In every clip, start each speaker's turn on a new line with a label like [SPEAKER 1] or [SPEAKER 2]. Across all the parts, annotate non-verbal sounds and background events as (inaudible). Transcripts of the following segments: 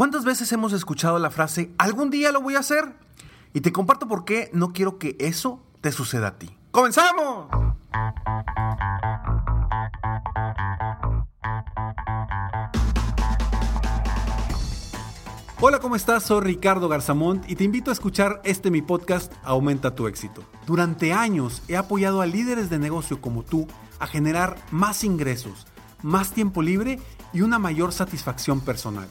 [SPEAKER 1] ¿Cuántas veces hemos escuchado la frase, algún día lo voy a hacer? Y te comparto por qué no quiero que eso te suceda a ti. ¡Comenzamos! Hola, ¿cómo estás? Soy Ricardo Garzamont y te invito a escuchar este mi podcast Aumenta tu éxito. Durante años he apoyado a líderes de negocio como tú a generar más ingresos, más tiempo libre y una mayor satisfacción personal.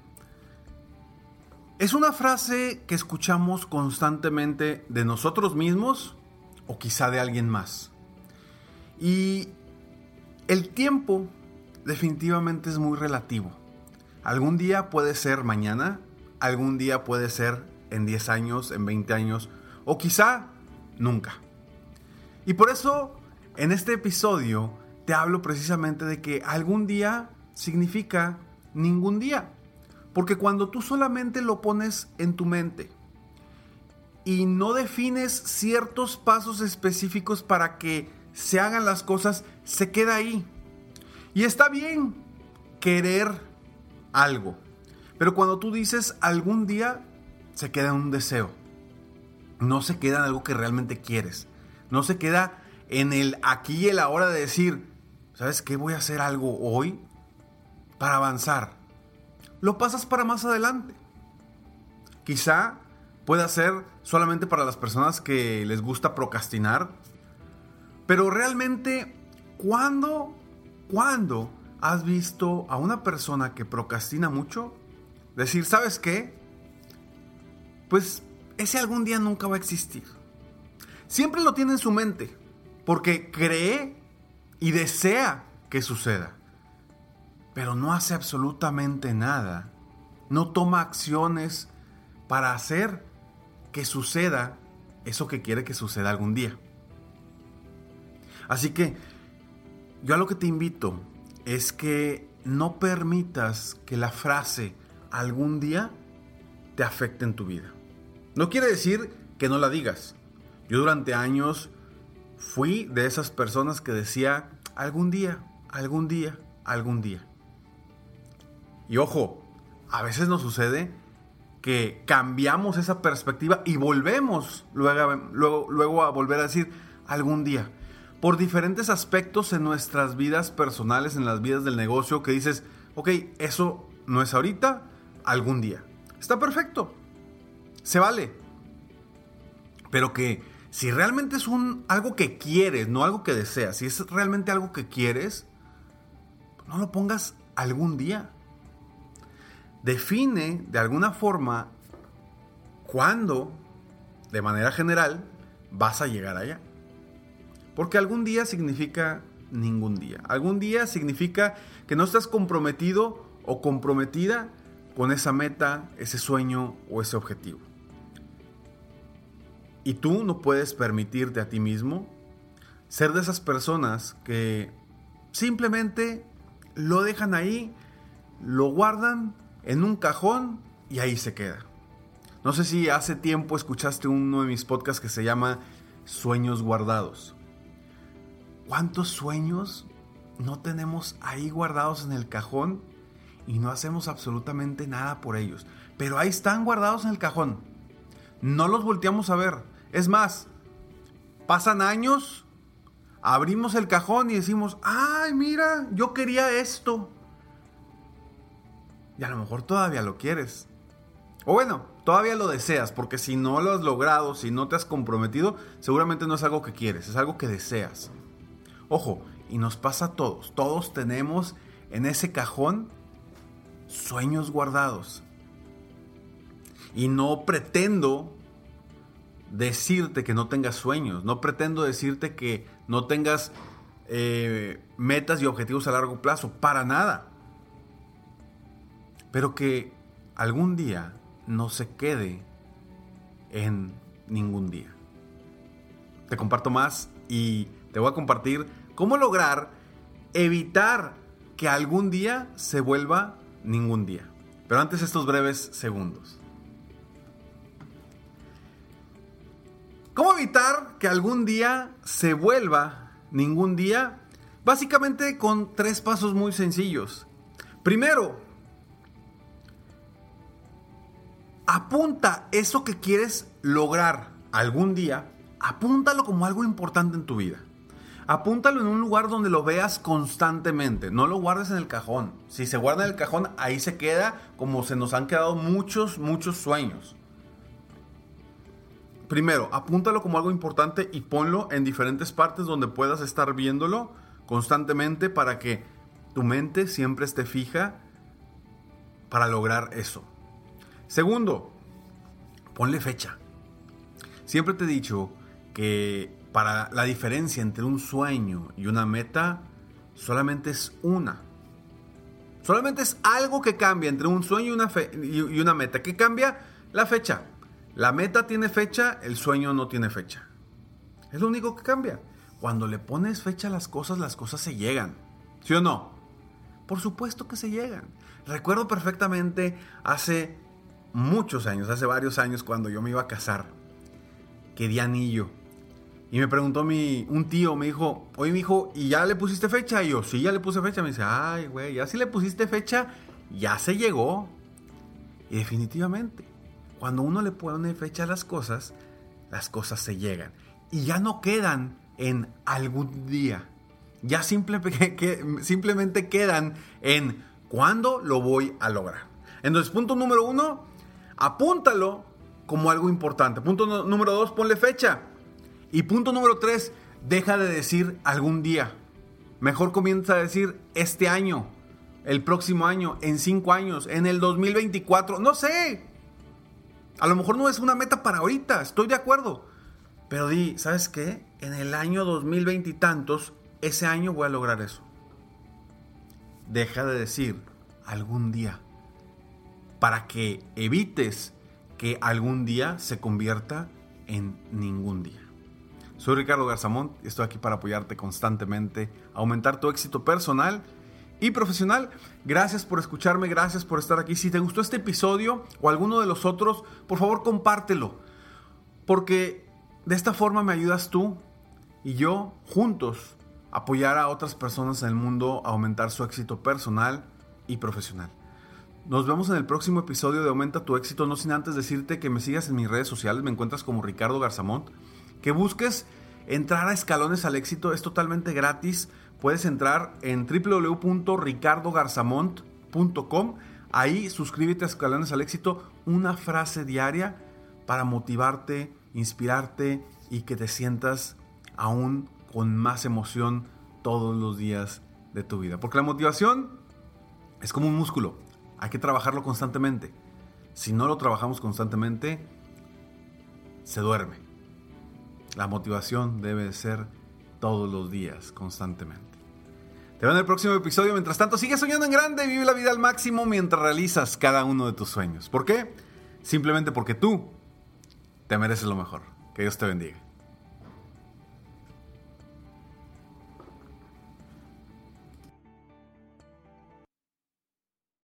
[SPEAKER 1] Es una frase que escuchamos constantemente de nosotros mismos o quizá de alguien más. Y el tiempo definitivamente es muy relativo. Algún día puede ser mañana, algún día puede ser en 10 años, en 20 años, o quizá nunca. Y por eso, en este episodio, te hablo precisamente de que algún día significa ningún día. Porque cuando tú solamente lo pones en tu mente y no defines ciertos pasos específicos para que se hagan las cosas, se queda ahí. Y está bien querer algo. Pero cuando tú dices algún día, se queda en un deseo. No se queda en algo que realmente quieres. No se queda en el aquí y el ahora de decir, ¿sabes qué? Voy a hacer algo hoy para avanzar. Lo pasas para más adelante. Quizá pueda ser solamente para las personas que les gusta procrastinar. Pero realmente, ¿cuándo, cuándo ¿Has visto a una persona que procrastina mucho? Decir, ¿sabes qué? Pues ese algún día nunca va a existir. Siempre lo tiene en su mente, porque cree y desea que suceda, pero no hace absolutamente nada. No toma acciones para hacer que suceda eso que quiere que suceda algún día. Así que yo a lo que te invito es que no permitas que la frase algún día te afecte en tu vida. No quiere decir que no la digas. Yo durante años fui de esas personas que decía algún día, algún día, algún día. Y ojo, a veces nos sucede que cambiamos esa perspectiva y volvemos luego, a volver a decir algún día por diferentes aspectos en nuestras vidas personales, en las vidas del negocio, que dices, ok, eso no es ahorita, algún día. Está perfecto. Se vale. Pero que si realmente es un, algo que quieres, no algo que deseas, si es realmente algo que quieres, no lo pongas algún día. Define de alguna forma cuándo, de manera general, vas a llegar allá. Porque algún día significa ningún día. Algún día significa que no estás comprometido o comprometida con esa meta, ese sueño o ese objetivo. Y tú no puedes permitirte a ti mismo ser de esas personas que simplemente lo dejan ahí, lo guardan en un cajón y ahí se queda. No sé si hace tiempo escuchaste uno de mis podcasts que se llama Sueños Guardados. ¿Cuántos sueños no tenemos ahí guardados en el cajón y no hacemos absolutamente nada por ellos? Pero ahí están guardados en el cajón. No los volteamos a ver. Es más, pasan años, abrimos el cajón y decimos, ay, mira, yo quería esto. Y a lo mejor todavía lo quieres. O bueno, todavía lo deseas, porque si no lo has logrado, si no te has comprometido, seguramente no es algo que quieres, es algo que deseas. Ojo, y nos pasa a todos. Todos tenemos en ese cajón sueños guardados. Y no pretendo decirte que no tengas sueños. No pretendo decirte que no tengas eh, metas y objetivos a largo plazo. Para nada. Pero que algún día no se quede en ningún día. Te comparto más y te voy a compartir cómo lograr evitar que algún día se vuelva ningún día. Pero antes estos breves segundos. ¿Cómo evitar que algún día se vuelva ningún día? Básicamente con tres pasos muy sencillos. Primero, apunta eso que quieres lograr algún día, apúntalo como algo importante en tu vida. Apúntalo en un lugar donde lo veas constantemente, no lo guardes en el cajón. Si se guarda en el cajón, ahí se queda como se nos han quedado muchos, muchos sueños. Primero, apúntalo como algo importante y ponlo en diferentes partes donde puedas estar viéndolo constantemente para que tu mente siempre esté fija para lograr eso. Segundo, ponle fecha. Siempre te he dicho que para la diferencia entre un sueño y una meta solamente es una. Solamente es algo que cambia entre un sueño y una, y una meta. ¿Qué cambia? La fecha. La meta tiene fecha, el sueño no tiene fecha. Es lo único que cambia. Cuando le pones fecha a las cosas, las cosas se llegan. ¿Sí o no? Por supuesto que se llegan. Recuerdo perfectamente hace muchos años, hace varios años, cuando yo me iba a casar, que di anillo. Y me preguntó mi, un tío, me dijo, oye, mi hijo, ¿y ya le pusiste fecha? Y yo, sí, ya le puse fecha. Me dice, ay, güey, ya si le pusiste fecha, ya se llegó. Y definitivamente, cuando uno le pone fecha a las cosas, las cosas se llegan. Y ya no quedan en algún día. Ya (laughs) simplemente quedan en cuándo lo voy a lograr. Entonces, punto número uno, apúntalo como algo importante. Punto número dos, ponle fecha. Y punto número tres, deja de decir algún día. Mejor comienza a decir este año, el próximo año, en cinco años, en el 2024, no sé. A lo mejor no es una meta para ahorita, estoy de acuerdo. Pero di, ¿sabes qué? En el año 2020 y tantos, ese año voy a lograr eso. Deja de decir algún día para que evites que algún día se convierta en ningún día. Soy Ricardo Garzamont y estoy aquí para apoyarte constantemente, aumentar tu éxito personal y profesional. Gracias por escucharme, gracias por estar aquí. Si te gustó este episodio o alguno de los otros, por favor compártelo. Porque de esta forma me ayudas tú y yo juntos a apoyar a otras personas en el mundo a aumentar su éxito personal y profesional. Nos vemos en el próximo episodio de Aumenta tu éxito, no sin antes decirte que me sigas en mis redes sociales, me encuentras como Ricardo Garzamont, que busques entrar a escalones al éxito, es totalmente gratis puedes entrar en www.ricardogarzamont.com. Ahí suscríbete a Escalones al Éxito, una frase diaria para motivarte, inspirarte y que te sientas aún con más emoción todos los días de tu vida. Porque la motivación es como un músculo, hay que trabajarlo constantemente. Si no lo trabajamos constantemente, se duerme. La motivación debe ser todos los días, constantemente. Te veo en el próximo episodio. Mientras tanto, sigue soñando en grande y vive la vida al máximo mientras realizas cada uno de tus sueños. ¿Por qué? Simplemente porque tú te mereces lo mejor. Que Dios te bendiga.